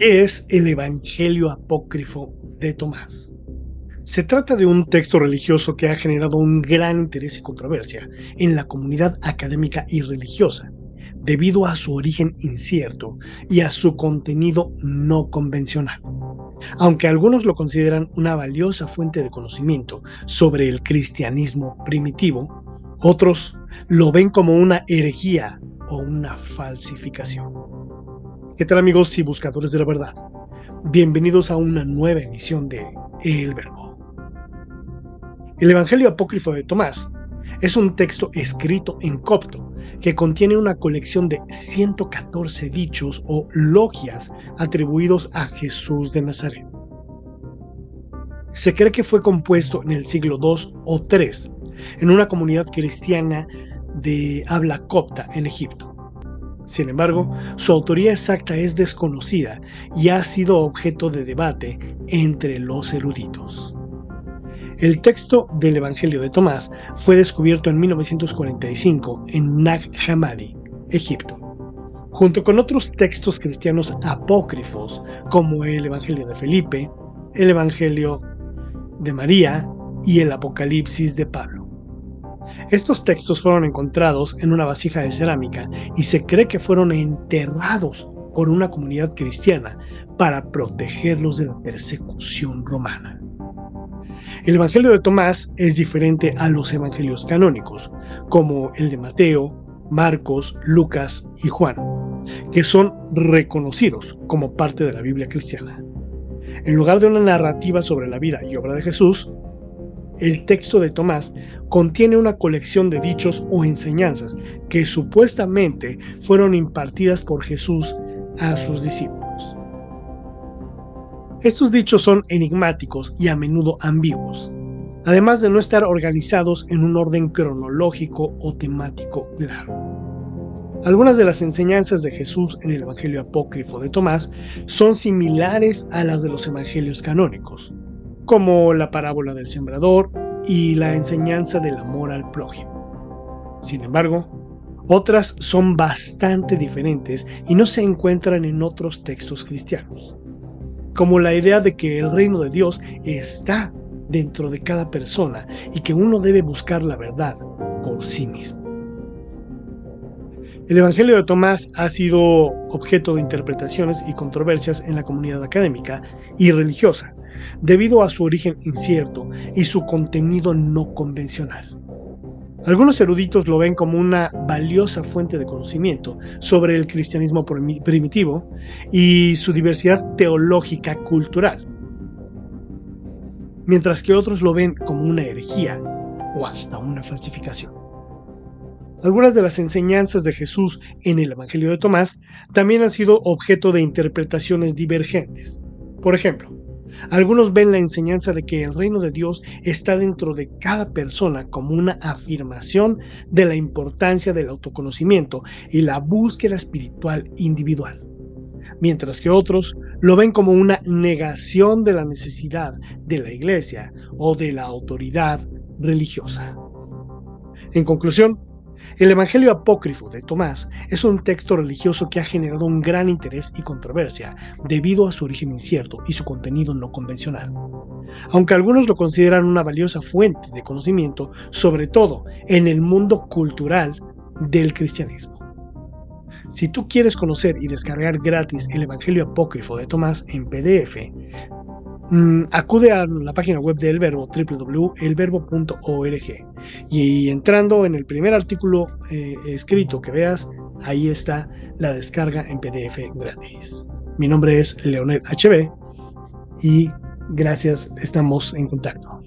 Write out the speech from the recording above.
¿Qué es el Evangelio apócrifo de Tomás? Se trata de un texto religioso que ha generado un gran interés y controversia en la comunidad académica y religiosa, debido a su origen incierto y a su contenido no convencional. Aunque algunos lo consideran una valiosa fuente de conocimiento sobre el cristianismo primitivo, otros lo ven como una herejía o una falsificación. ¿Qué tal amigos y buscadores de la verdad? Bienvenidos a una nueva emisión de El Verbo. El Evangelio Apócrifo de Tomás es un texto escrito en copto que contiene una colección de 114 dichos o logias atribuidos a Jesús de Nazaret. Se cree que fue compuesto en el siglo II o III en una comunidad cristiana de habla copta en Egipto. Sin embargo, su autoría exacta es desconocida y ha sido objeto de debate entre los eruditos. El texto del Evangelio de Tomás fue descubierto en 1945 en Nag Hammadi, Egipto, junto con otros textos cristianos apócrifos como el Evangelio de Felipe, el Evangelio de María y el Apocalipsis de Pablo. Estos textos fueron encontrados en una vasija de cerámica y se cree que fueron enterrados por una comunidad cristiana para protegerlos de la persecución romana. El Evangelio de Tomás es diferente a los evangelios canónicos, como el de Mateo, Marcos, Lucas y Juan, que son reconocidos como parte de la Biblia cristiana. En lugar de una narrativa sobre la vida y obra de Jesús, el texto de Tomás contiene una colección de dichos o enseñanzas que supuestamente fueron impartidas por Jesús a sus discípulos. Estos dichos son enigmáticos y a menudo ambiguos, además de no estar organizados en un orden cronológico o temático claro. Algunas de las enseñanzas de Jesús en el Evangelio apócrifo de Tomás son similares a las de los Evangelios canónicos, como la parábola del sembrador y la enseñanza del amor al prójimo. Sin embargo, otras son bastante diferentes y no se encuentran en otros textos cristianos, como la idea de que el reino de Dios está dentro de cada persona y que uno debe buscar la verdad por sí mismo. El Evangelio de Tomás ha sido objeto de interpretaciones y controversias en la comunidad académica y religiosa, debido a su origen incierto y su contenido no convencional. Algunos eruditos lo ven como una valiosa fuente de conocimiento sobre el cristianismo primitivo y su diversidad teológica cultural, mientras que otros lo ven como una herejía o hasta una falsificación. Algunas de las enseñanzas de Jesús en el Evangelio de Tomás también han sido objeto de interpretaciones divergentes. Por ejemplo, algunos ven la enseñanza de que el reino de Dios está dentro de cada persona como una afirmación de la importancia del autoconocimiento y la búsqueda espiritual individual, mientras que otros lo ven como una negación de la necesidad de la iglesia o de la autoridad religiosa. En conclusión, el Evangelio apócrifo de Tomás es un texto religioso que ha generado un gran interés y controversia debido a su origen incierto y su contenido no convencional. Aunque algunos lo consideran una valiosa fuente de conocimiento, sobre todo en el mundo cultural del cristianismo. Si tú quieres conocer y descargar gratis el Evangelio apócrifo de Tomás en PDF, Mm, acude a la página web de El Verbo, www.elverbo.org. Y entrando en el primer artículo eh, escrito que veas, ahí está la descarga en PDF gratis. Mi nombre es Leonel HB y gracias, estamos en contacto.